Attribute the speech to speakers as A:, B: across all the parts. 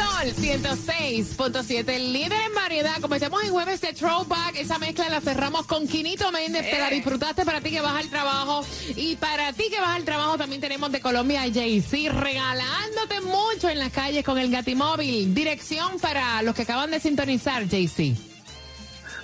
A: Sol 106.7, el líder en variedad. Como estamos en jueves de Throwback, esa mezcla la cerramos con Quinito Méndez. Te la disfrutaste para ti que vas al trabajo. Y para ti que vas al trabajo también tenemos de Colombia a JC regalándote mucho en las calles con el Gatimóvil. Dirección para los que acaban de sintonizar, JC.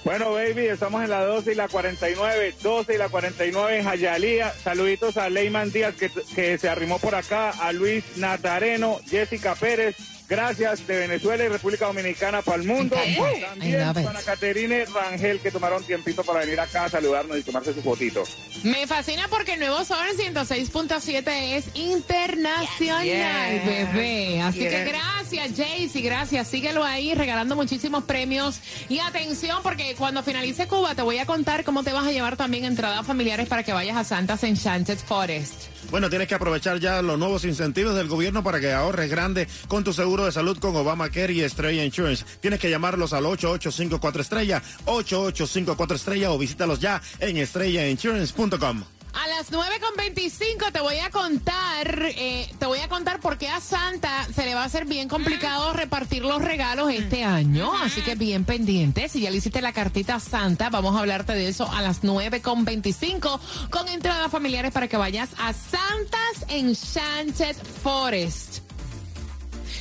B: Bueno, baby, estamos en la 12 y la 49, 12 y la 49 en Jayalía. Saluditos a Leyman Díaz que, que se arrimó por acá, a Luis Natareno, Jessica Pérez. Gracias de Venezuela y República Dominicana para el mundo.
A: Okay. I
B: También para Caterine Rangel que tomaron tiempito para venir acá a saludarnos y tomarse su fotito.
A: Me fascina porque el nuevo Sol 106.7 es internacional, bebé. Así que gracias, Jaycee, gracias. Síguelo ahí regalando muchísimos premios. Y atención, porque cuando finalice Cuba te voy a contar cómo te vas a llevar también entradas familiares para que vayas a Santa's Enchanted Forest.
C: Bueno, tienes que aprovechar ya los nuevos incentivos del gobierno para que ahorres grande con tu seguro de salud con Obamacare y Estrella Insurance. Tienes que llamarlos al 8854 Estrella, 8854 Estrella o visítalos ya en estrellainsurance.com.
A: A las 9.25 te voy a contar, eh, te voy a contar por qué a Santa se le va a hacer bien complicado repartir los regalos este año. Así que bien pendiente. Si ya le hiciste la cartita a Santa, vamos a hablarte de eso a las 9.25 con entradas familiares para que vayas a Santa's Enchanted Forest.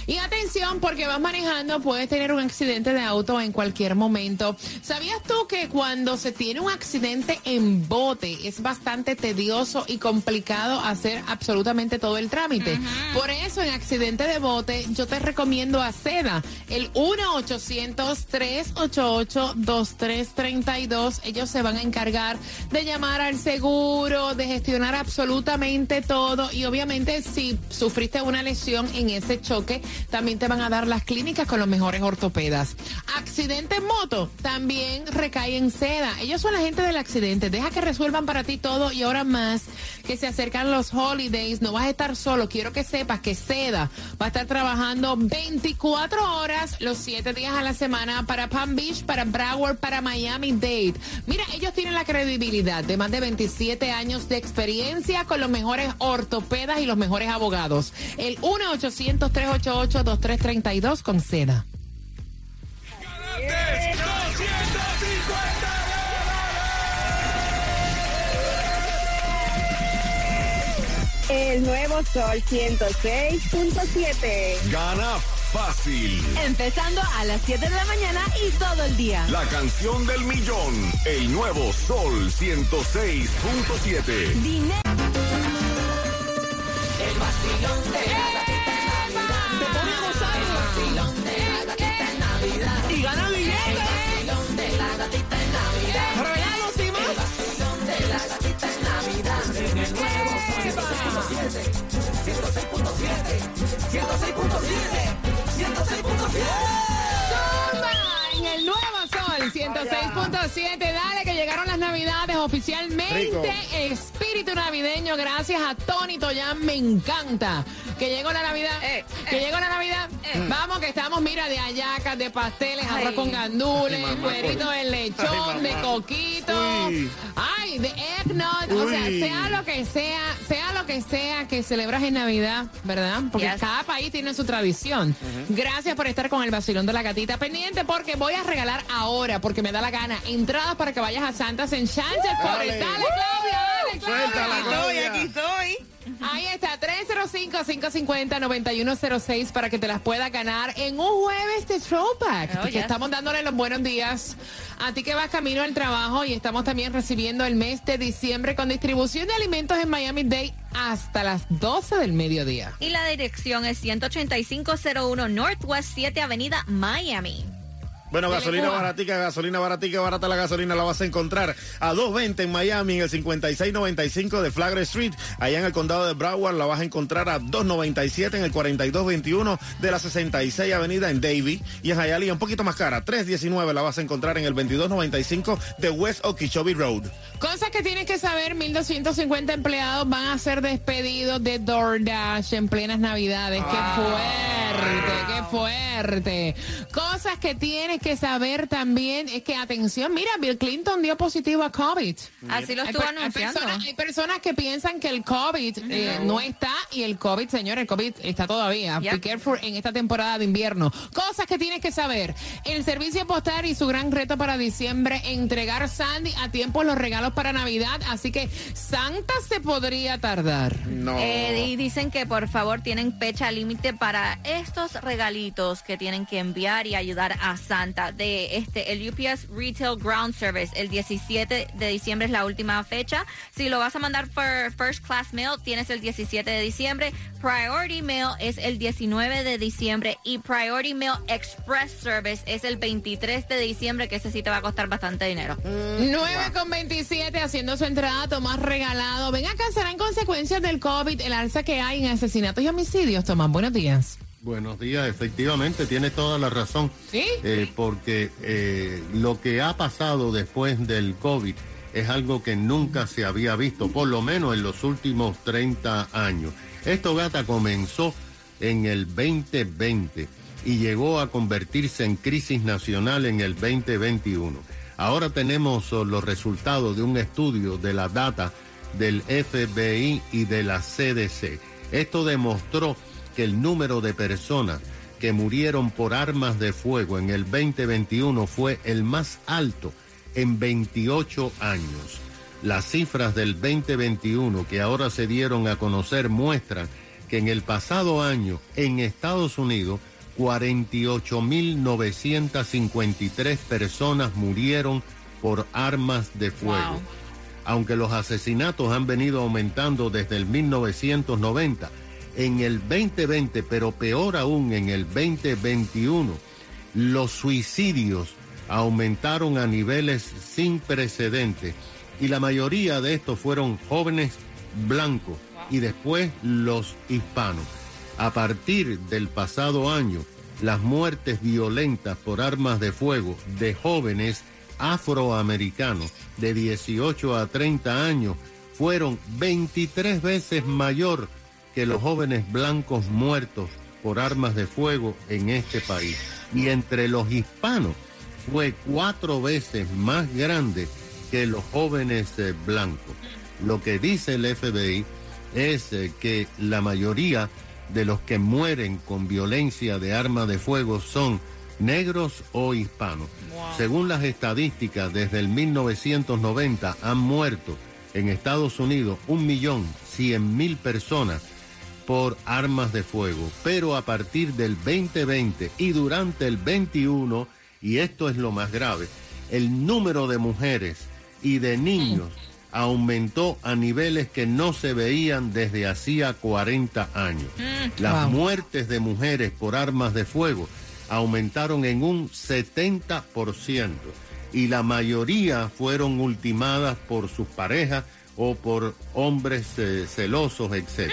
A: Y atención, porque vas manejando, puedes tener un accidente de auto en cualquier momento. ¿Sabías tú que cuando se tiene un accidente en bote es bastante tedioso y complicado hacer absolutamente todo el trámite? Por eso en accidente de bote yo te recomiendo a Seda, el 1-800-388-2332. Ellos se van a encargar de llamar al seguro, de gestionar absolutamente todo y obviamente si sufriste una lesión en ese choque, también te van a dar las clínicas con los mejores ortopedas. Accidente en moto, también recae en seda. Ellos son la gente del accidente. Deja que resuelvan para ti todo y ahora más que se acercan los holidays. No vas a estar solo. Quiero que sepas que seda va a estar trabajando 24 horas los 7 días a la semana para Palm Beach, para Broward, para Miami Dade. Mira, ellos tienen la credibilidad de más de 27 años de experiencia con los mejores ortopedas y los mejores abogados. El 1-800-388-2332 con seda.
D: El nuevo Sol 106.7.
E: Gana fácil.
F: Empezando a las 7 de la mañana y todo el día.
E: La canción del millón. El nuevo Sol 106.7.
F: Dinero.
A: Y En el nuevo sol 106.7, dale que llegaron las navidades oficialmente.
C: Rico.
A: Espíritu navideño, gracias a Tony Toyan, me encanta. Que llegó la Navidad, que llegó la Navidad. Vamos, que estamos, mira, de hallacas, de pasteles, arroz con gandules,
C: Ay, mamá,
A: cuerito de lechón,
C: Ay,
A: de coquito.
C: Uy.
A: Ay, de eggnog. O sea, sea lo que sea, sea lo que sea que celebras en Navidad, ¿verdad? Porque
F: Yes.
A: cada país tiene su tradición. Gracias por estar con el vacilón de la gatita pendiente porque voy a regalar ahora, porque me da la gana, entradas para que vayas a Santas Enchanted Forest. Dale, Claudia, dale, Claudia.
C: Suéltala, Claudia.
F: estoy.
A: Ahí está, 305-550-9106 para que te las puedas ganar en un jueves de Throwback.
F: Oh, yes.
A: estamos dándole los buenos días a ti que vas camino al trabajo y estamos también recibiendo el mes de diciembre con distribución de alimentos en Miami Dade hasta las 12 del mediodía.
F: Y la dirección es 18501 Northwest 7 Avenida, Miami.
C: Bueno, gasolina baratica, gasolina baratica, barata la gasolina la vas a encontrar a 2.20 en Miami, en el 5695 de Flagler Street. Allá en el condado de Broward la vas a encontrar a 2.97 en el 4221 de la 66 Avenida en Davie. Y en Hialeah un poquito más cara, 3.19 la vas a encontrar en el 2295 de West Okeechobee Road.
A: Cosas que tienes que saber, 1.250 empleados van a ser despedidos de DoorDash en plenas navidades. ¡Qué fuerte! ¡Qué fuerte! Cosas que tienes que saber también es que, atención, mira, Bill Clinton dio positivo a COVID.
F: Así lo estuvo
A: hay
F: anunciando.
A: personas, hay personas que piensan que el COVID eh, no está y el COVID, señor, el COVID está todavía.
F: Yep.
A: Be careful en esta temporada de invierno. Cosas que tienes que saber. El servicio postal y su gran reto para diciembre, entregar Sandy a tiempo los regalos para Navidad. Así que Santa se podría tardar.
C: No.
F: Eh, y dicen que por favor tienen fecha límite para estos regalitos que tienen que enviar y ayudar a Santa de este el UPS Retail Ground Service el 17 de diciembre es la última fecha. Si lo vas a mandar por First Class Mail tienes el 17 de diciembre. Priority Mail es el 19 de diciembre y Priority Mail Express Service es el 23 de diciembre que ese sí te va a costar bastante dinero.
A: 9 con 27 haciendo su entrada, Tomás regalado. Ven acá, serán consecuencias del COVID, el alza que hay en asesinatos y homicidios. Tomás, buenos días.
G: Buenos días, efectivamente, tiene toda la razón.
A: ¿Sí?
G: Eh, porque eh, lo que ha pasado después del COVID es algo que nunca se había visto, por lo menos en los últimos 30 años. Esto, gata, comenzó en el 2020 y llegó a convertirse en crisis nacional en el 2021. Ahora tenemos oh, los resultados de un estudio de la data del FBI y de la CDC. Esto demostró que el número de personas que murieron por armas de fuego en el 2021 fue el más alto en 28 años. Las cifras del 2021 que ahora se dieron a conocer muestran que en el pasado año en Estados Unidos 48.953 personas murieron por armas de fuego.
F: Wow.
G: Aunque los asesinatos han venido aumentando desde el 1990, en el 2020, pero peor aún en el 2021, los suicidios aumentaron a niveles sin precedentes y la mayoría de estos fueron jóvenes blancos y después los hispanos. A partir del pasado año, las muertes violentas por armas de fuego de jóvenes afroamericanos de 18 a 30 años fueron 23 veces mayor que los jóvenes blancos muertos por armas de fuego en este país. Y entre los hispanos fue cuatro veces más grande que los jóvenes eh, blancos. Lo que dice el FBI es eh, que la mayoría de los que mueren con violencia de arma de fuego son negros o hispanos. Según las estadísticas, desde el 1990 han muerto en Estados Unidos un millón cien mil personas por armas de fuego. Pero a partir del 2020 y durante el 21, y esto es lo más grave, el número de mujeres y de niños aumentó a niveles que no se veían desde hacía 40 años. Las
A: Wow.
G: muertes de mujeres por armas de fuego aumentaron en un 70% y la mayoría fueron ultimadas por sus parejas o por hombres eh, celosos, etc.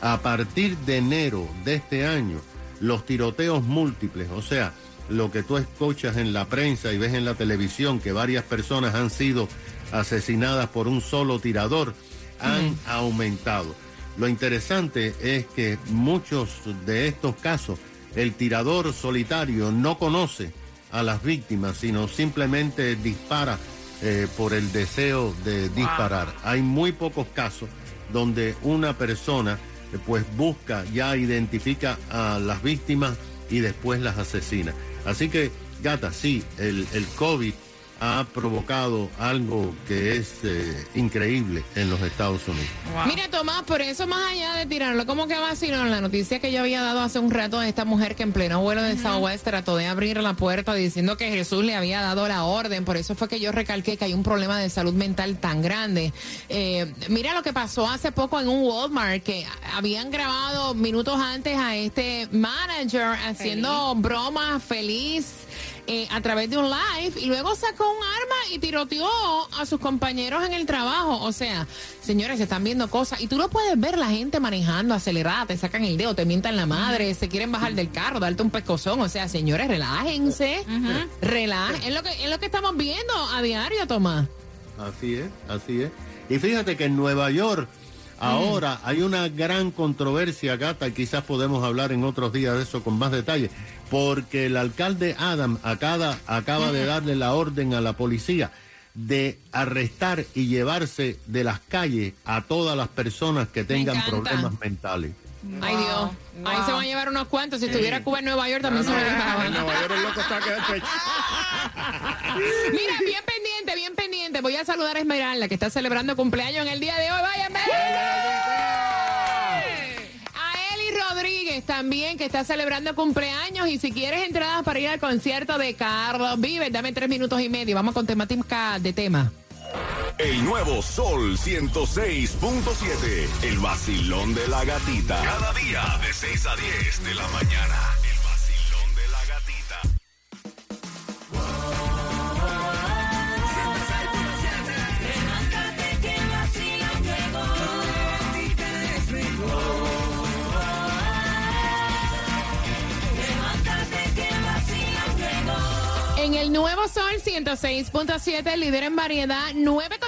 G: A partir de enero de este año, los tiroteos múltiples, o sea, lo que tú escuchas en la prensa y ves en la televisión, que varias personas han sido asesinadas por un solo tirador, han aumentado. Lo interesante es que muchos de estos casos, el tirador solitario no conoce a las víctimas, sino simplemente dispara eh, por el deseo de disparar. Hay muy pocos casos donde una persona pues busca, ya identifica a las víctimas y después las asesina. Así que, gata, sí, el, el COVID ha provocado algo que es eh, increíble en los Estados Unidos.
A: Mira, Tomás, por eso más allá de tirarlo, como que vacilón la noticia que yo había dado hace un rato de esta mujer que en pleno vuelo de Southwest trató de abrir la puerta diciendo que Jesús le había dado la orden. Por eso fue que yo recalqué que hay un problema de salud mental tan grande. Eh, mira lo que pasó hace poco en un Walmart que habían grabado minutos antes a este manager haciendo bromas feliz. Eh, a través de un live y luego sacó un arma y tiroteó a sus compañeros en el trabajo. O sea, señores, se están viendo cosas y tú lo puedes ver la gente manejando acelerada, te sacan el dedo, te mientan la madre, se quieren bajar del carro, darte un pescozón. O sea, señores, relájense, relájense. Es lo que es lo que estamos viendo a diario, Tomás.
G: Así es, así es. Y fíjate que en Nueva York ahora hay una gran controversia, Gata, y quizás podemos hablar en otros días de eso con más detalle, porque el alcalde Adam acaba, acaba de darle la orden a la policía de arrestar y llevarse de las calles a todas las personas que tengan problemas mentales.
A: Ay Dios, ahí se van a llevar unos cuantos. Si estuviera Cuba en Nueva York también se lo
C: En
A: llevaban.
C: Nueva York el loco está que da el pecho.
A: Mira, bien. Voy a saludar a Esmeralda, que está celebrando cumpleaños en el día de hoy. ¡Váyanme! Rodríguez también, que está celebrando cumpleaños. Y si quieres entradas para ir al concierto de Carlos Vives, dame tres minutos y medio. Vamos con temática de tema.
E: El nuevo Sol 106.7. El vacilón de la gatita. Cada día de 6 a 10 de la mañana.
A: Nuevo Sol 106.7, líder en variedad, 9.50.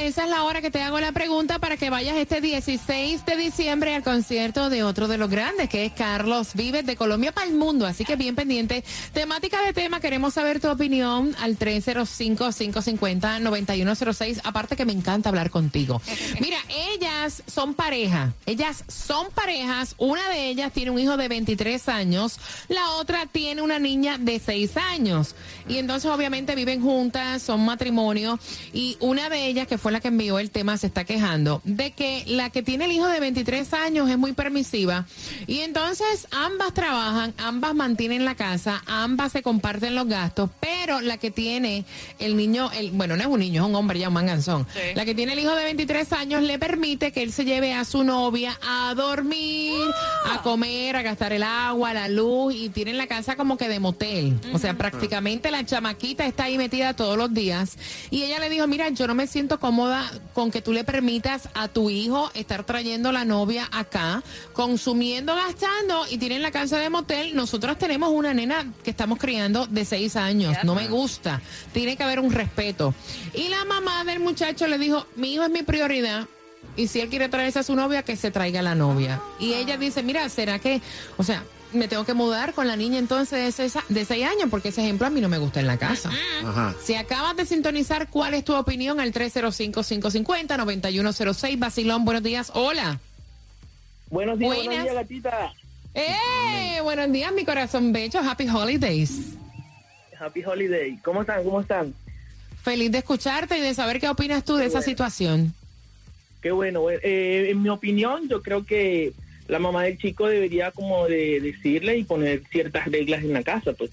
A: Esa es la hora que te hago la pregunta para que vayas este 16 de diciembre al concierto de otro de los grandes, que es Carlos Vives de Colombia para el mundo. Así que bien pendiente. Temática de tema, queremos saber tu opinión al 305-550-9106. Aparte que me encanta hablar contigo. Mira, ellas son pareja. Ellas son parejas. Una de ellas tiene un hijo de 23 años. La otra tiene una niña de 6 años. Y entonces obviamente viven juntas, son matrimonio. Y una de ellas, que fue la que envió el tema, se está quejando de que la que tiene el hijo de 23 años es muy permisiva. Y entonces ambas trabajan, ambas mantienen la casa, ambas se comparten los gastos, pero la que tiene el niño, el, bueno, no es un niño, es un hombre ya, un manganzón. La que tiene el hijo de 23 años le permite que él se lleve a su novia a dormir, a comer, a gastar el agua, la luz y tienen la casa como que de motel. O sea, prácticamente la chamaquita está ahí metida todos los días. Y ella le dijo, mira, yo no me siento cómoda con que tú le permitas a tu hijo estar trayendo la novia acá, consumiendo, gastando y tienen la casa de motel. Nosotros tenemos una nena que estamos criando de seis años. No me gusta. Tiene que haber un respeto. Y la mamá del muchacho le dijo, mi hijo es mi prioridad. Y si él quiere traerse a su novia, que se traiga la novia. Y ella dice, mira, ¿será que, o sea, me tengo que mudar con la niña entonces de seis, de seis años? Porque ese ejemplo a mí no me gusta en la casa.
C: Ajá.
A: Si acabas de sintonizar, ¿cuál es tu opinión? Al 305-550-9106. Basilón, buenos días. Hola.
H: Buenos días,
A: Buenas.
H: buenos días, gatita.
A: ¡Eh! Buenos días, mi corazón bello. Happy Holidays.
H: Happy Holiday. ¿Cómo están? ¿Cómo están?
A: Feliz de escucharte y de saber qué opinas tú de esa situación.
H: Qué bueno. Eh, en mi opinión, yo creo que la mamá del chico debería como de decirle y poner ciertas reglas en la casa, pues,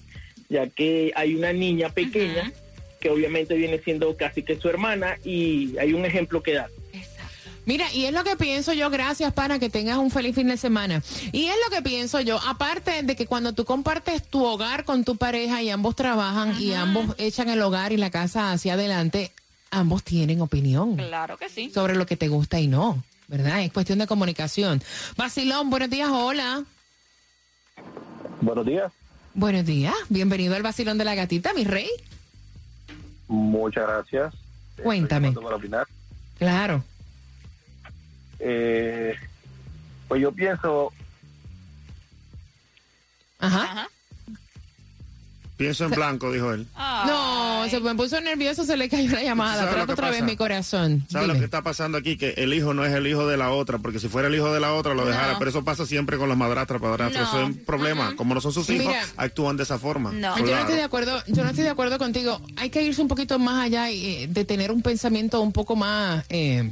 H: ya que hay una niña pequeña que obviamente viene siendo casi que su hermana y hay un ejemplo que dar.
A: Mira, y es lo que pienso yo, gracias para que tengas un feliz fin de semana. Y es lo que pienso yo, aparte de que cuando tú compartes tu hogar con tu pareja y ambos trabajan y ambos echan el hogar y la casa hacia adelante, ambos tienen opinión
F: Claro que sí.
A: sobre lo que te gusta y no, ¿verdad? Es cuestión de comunicación. Basilón, buenos días, hola.
B: Buenos días.
A: Buenos días, bienvenido al Basilón de la Gatita, mi rey.
B: Muchas gracias.
A: Cuéntame.
B: Para opinar.
A: Claro.
B: Eh, pues yo pienso,
A: Ajá.
F: Ajá.
C: Pienso en blanco, dijo él.
A: No, se me puso nervioso, se le cayó la llamada.
C: ¿Sabes lo
A: Trata otra vez mi corazón.
C: ¿Sabes lo que está pasando aquí? Que el hijo no es el hijo de la otra, porque si fuera el hijo de la otra lo dejara,
F: No.
C: pero eso pasa siempre con los madrastras, padrastras.
F: No.
C: Eso es un problema. Como no son sus hijos,
A: Mira.
C: actúan de esa forma.
F: No.
A: Yo no estoy de acuerdo, yo no estoy de acuerdo contigo. Hay que irse un poquito más allá y eh, de tener un pensamiento un poco más, eh,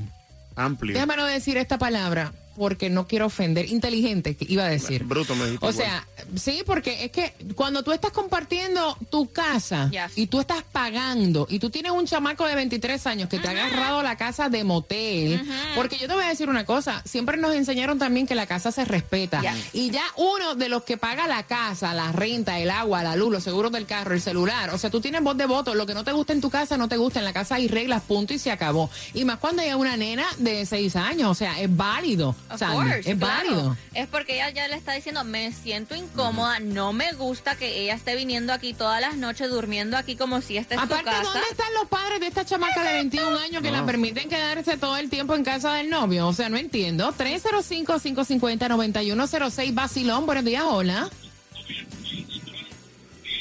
C: Amplio.
A: déjame no decir esta palabra, porque no quiero ofender. Inteligente, que iba a decir.
C: Bruto me
A: O
C: igual.
A: sea, sí, porque es que cuando tú estás compartiendo tu casa
F: Yes.
A: y tú estás pagando y tú tienes un chamaco de 23 años que te ha agarrado la casa de motel, porque yo te voy a decir una cosa, siempre nos enseñaron también que la casa se respeta.
F: Yes.
A: Y ya uno de los que paga la casa, la renta, el agua, la luz, los seguros del carro, el celular, o sea, tú tienes voz de voto, lo que no te gusta en tu casa no te gusta, en la casa hay reglas, punto y se acabó. Y más cuando hay una nena de 6 años, o sea, es válido.
F: Of
A: Sandy,
F: course,
A: es
F: claro.
A: válido.
F: Es porque ella ya le está diciendo, me siento incómoda, no me gusta que ella esté viniendo aquí todas las noches, durmiendo aquí como si esta es su
A: Aparte,
F: casa.
A: ¿dónde están los padres de esta chamaca de 21 años que la permiten quedarse todo el tiempo en casa del novio? O sea, no entiendo. 305-550-9106, Basilón, buenos días, hola.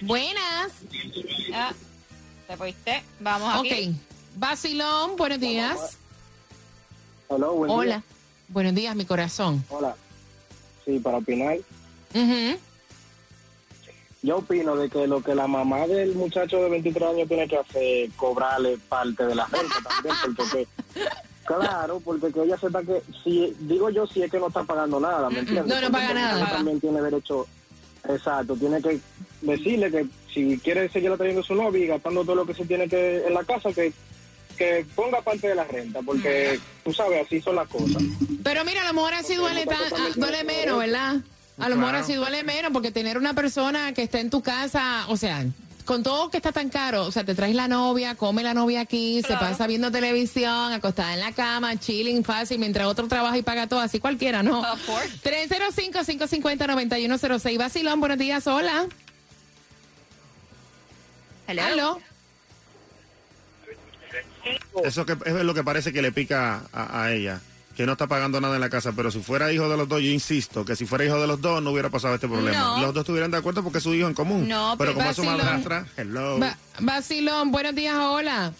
A: Buenas.
F: Ah, te fuiste. Vamos aquí.
A: Ok. Basilón, buenos días.
H: Hola, buen día.
A: Buenos días, mi corazón.
H: Hola. Sí, para opinar.
A: Ujú.
H: Yo opino de que lo que la mamá del muchacho de 23 años tiene que hacer es cobrarle parte de la renta también, porque que- claro, porque que ella sepa que, si digo yo, si es que no está pagando nada, ¿me entiendes?
A: No, no
H: Porque
A: paga nada.
H: también tiene derecho, exacto, tiene que decirle que si quiere seguir atrayendo a su novia y gastando todo lo que se tiene que en la casa, que que ponga parte de la renta, porque tú sabes, así son las cosas.
A: Pero mira, a lo mejor así duele, tan- ah, duele menos, ¿verdad? A lo mejor así duele menos porque tener una persona que está en tu casa, o sea, con todo que está tan caro, o sea, te traes la novia, come la novia aquí, se pasa viendo televisión, acostada en la cama, chilling fácil, mientras otro trabaja y paga todo, así cualquiera, ¿no?
F: Of course.
A: 305-550-9106. Vacilón, buenos días, hola.
F: Hello.
A: Aló.
C: Eso que es lo que parece que le pica a, a ella, que no está pagando nada en la casa, pero si fuera hijo de los dos, yo insisto, que si fuera hijo de los dos no hubiera pasado este problema.
F: No.
C: Los dos estuvieran de acuerdo porque es su hijo en común.
F: No,
C: pero como es su madrastra, hello.
A: Vacilón, buenos días, hola.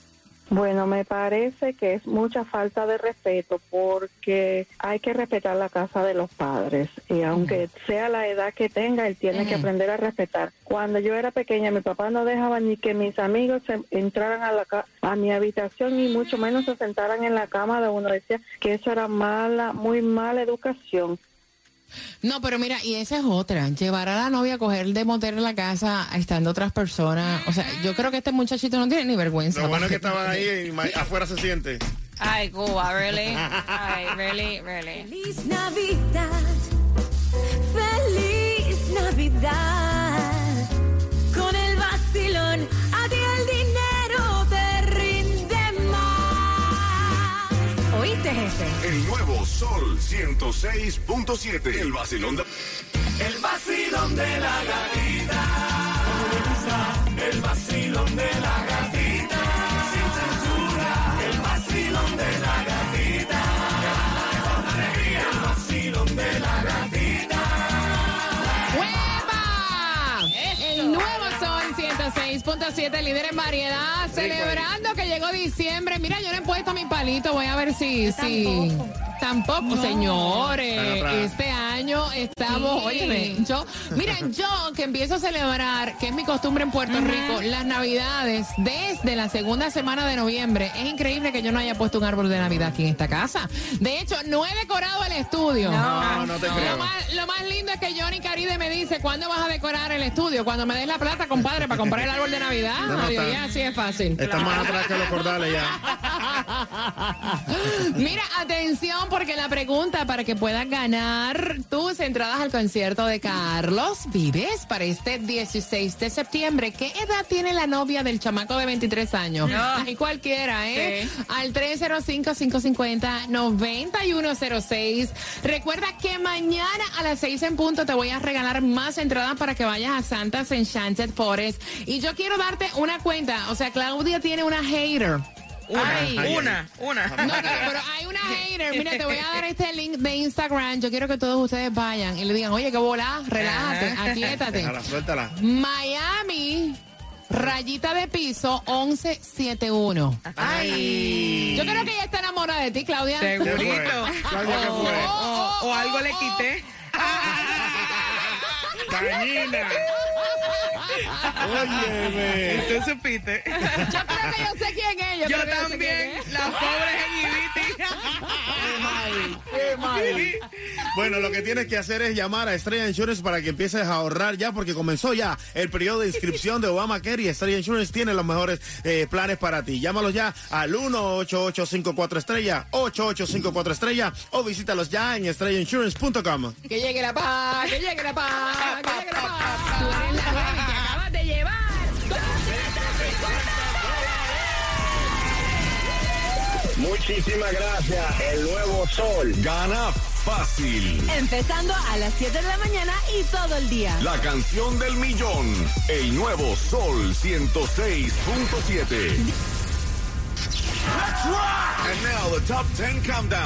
I: Bueno, me parece que es mucha falta de respeto porque hay que respetar la casa de los padres y aunque sea la edad que tenga, él tiene que
A: Ujú.
I: aprender a respetar. Cuando yo era pequeña, mi papá no dejaba ni que mis amigos se entraran a, la ca- a mi habitación y mucho menos se sentaran en la cama de uno. Decía que eso era mala, muy mala educación.
A: No, pero mira, y esa es otra. Llevar a la novia a coger de motel en la casa estando otras personas. O sea, yo creo que este muchachito no tiene ni vergüenza.
C: Lo bueno es que estaban ahí y afuera se siente.
F: Ay, Cuba, really? Ay, really, really.
J: Feliz Navidad, feliz Navidad. El
E: nuevo Sol 106.7. El vacilón de... El vacilón de la gatita. El vacilón de la gatita. Sin censura. El vacilón de la gatita. Con alegría. El vacilón de la gatita.
A: ¡Hueva! El nuevo Sol 106.7, líder en variedad, celebrando que llegó diciembre. Mira, yo no he puesto mi palito, voy a ver si... si... Tampoco, señores. Este año estamos,
F: Sí.
A: óyeme, yo, miren, yo que empiezo a celebrar, que es mi costumbre en Puerto Rico, las Navidades desde la segunda semana de noviembre. Es increíble que yo no haya puesto un árbol de Navidad aquí en esta casa. De hecho, no he decorado el estudio.
C: No, no te
A: Lo
C: creo.
A: más, lo más lindo es que Johnny Caride me dice, ¿cuándo vas a decorar el estudio? Cuando me des la plata, compadre, para comprar el árbol de Navidad.
C: No, no,
A: ya, así es fácil.
C: Está más atrás que los cordales ya.
A: Mira, atención, porque la pregunta para que puedas ganar tus entradas al concierto de Carlos Vives para este 16 de septiembre. ¿Qué edad tiene la novia del chamaco de 23 años? Ay, cualquiera, ¿eh?
F: Sí.
A: Al 305-550-9106. Recuerda que mañana a las 6 en punto te voy a regalar más entradas para que vayas a Santa's Enchanted Forest. Y yo quiero darte una cuenta. O sea, Claudia tiene una hater. Ay.
C: Una,
K: una.
A: No, no, pero hay una hater. Mira, te voy a dar este link de Instagram. Yo quiero que todos ustedes vayan y le digan, oye, qué bola, relájate, aquíétate.
C: Déjala, suéltala.
A: Miami, rayita de piso 1171.
K: Ay.
A: Yo creo que ella está enamorada de ti, Claudia.
K: Segurito.
C: Claudia, ¿qué fue?
K: O, o algo le quité.
C: Dañina. Óyeme.
K: Tú supiste.
A: Yo creo que yo sé quién es. Yo,
K: Yo también.
A: es.
K: Las pobres en Ibiti.
C: Bueno, lo que tienes que hacer es llamar a Estrella Insurance para que empieces a ahorrar ya, porque comenzó ya el periodo de inscripción de Obamacare y Estrella Insurance tiene los mejores eh, planes para ti. Llámalos ya al 1-8854 Estrella, 8854 Estrella o visítalos ya en estrellainsurance.com.
A: Que llegue la paz, que llegue la paz, que llegue la paz. Tú eres la
L: Muchísimas gracias. El nuevo sol.
E: Gana fácil.
J: Empezando a las 7 de la mañana y todo el día.
E: La canción del millón. El nuevo Sol 106.7. And now the top 10 countdown.